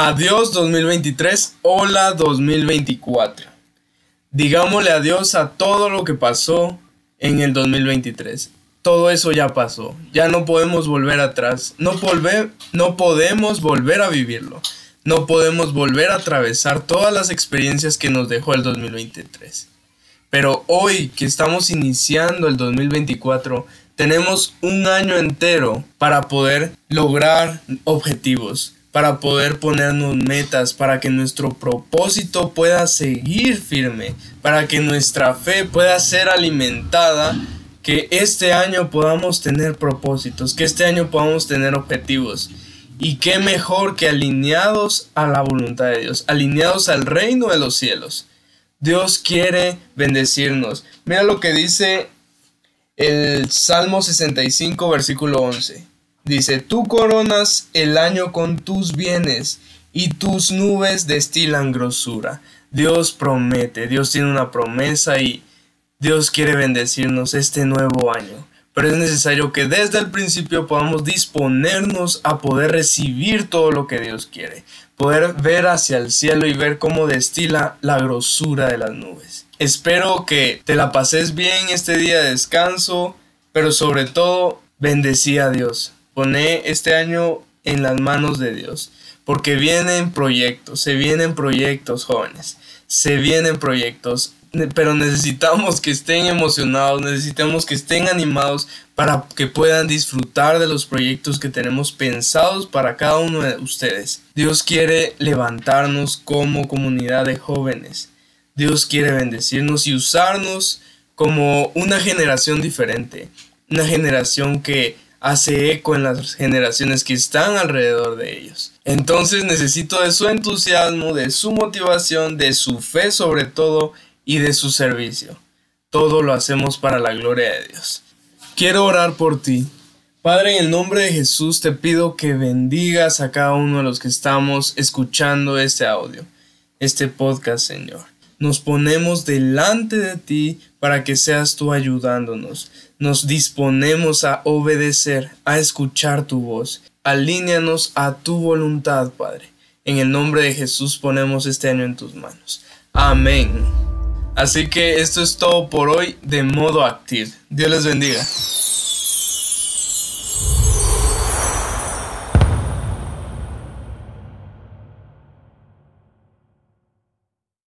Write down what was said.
Adiós 2023, hola 2024. Digámosle adiós a todo lo que pasó en el 2023. Todo eso ya pasó, ya no podemos volver atrás, no, volver, no podemos volver a vivirlo, no podemos volver a atravesar todas las experiencias que nos dejó el 2023. Pero hoy que estamos iniciando el 2024, tenemos un año entero para poder lograr objetivos, para poder ponernos metas, para que nuestro propósito pueda seguir firme, para que nuestra fe pueda ser alimentada, que este año podamos tener propósitos, que este año podamos tener objetivos. Y qué mejor que alineados a la voluntad de Dios, alineados al reino de los cielos. Dios quiere bendecirnos. Mira lo que dice el Salmo 65, versículo 11. Dice, tú coronas el año con tus bienes y tus nubes destilan grosura. Dios promete, Dios tiene una promesa y Dios quiere bendecirnos este nuevo año. Pero es necesario que desde el principio podamos disponernos a poder recibir todo lo que Dios quiere. Poder ver hacia el cielo y ver cómo destila la grosura de las nubes. Espero que te la pases bien este día de descanso, pero sobre todo bendecí a Dios. Poné este año en las manos de Dios, porque vienen proyectos, se vienen proyectos jóvenes, se vienen proyectos, pero necesitamos que estén emocionados, necesitamos que estén animados para que puedan disfrutar de los proyectos que tenemos pensados para cada uno de ustedes. Dios quiere levantarnos como comunidad de jóvenes. Dios quiere bendecirnos y usarnos como una generación diferente, una generación que hace eco en las generaciones que están alrededor de ellos. Entonces necesito de su entusiasmo, de su motivación, de su fe sobre todo y de su servicio. Todo lo hacemos para la gloria de Dios. Quiero orar por ti. Padre, en el nombre de Jesús te pido que bendigas a cada uno de los que estamos escuchando este audio, este podcast, Señor. Nos ponemos delante de ti para que seas tú ayudándonos. Nos disponemos a obedecer, a escuchar tu voz. Alíneanos a tu voluntad, Padre. En el nombre de Jesús ponemos este año en tus manos. Amén. Así que esto es todo por hoy de modo activo. Dios les bendiga.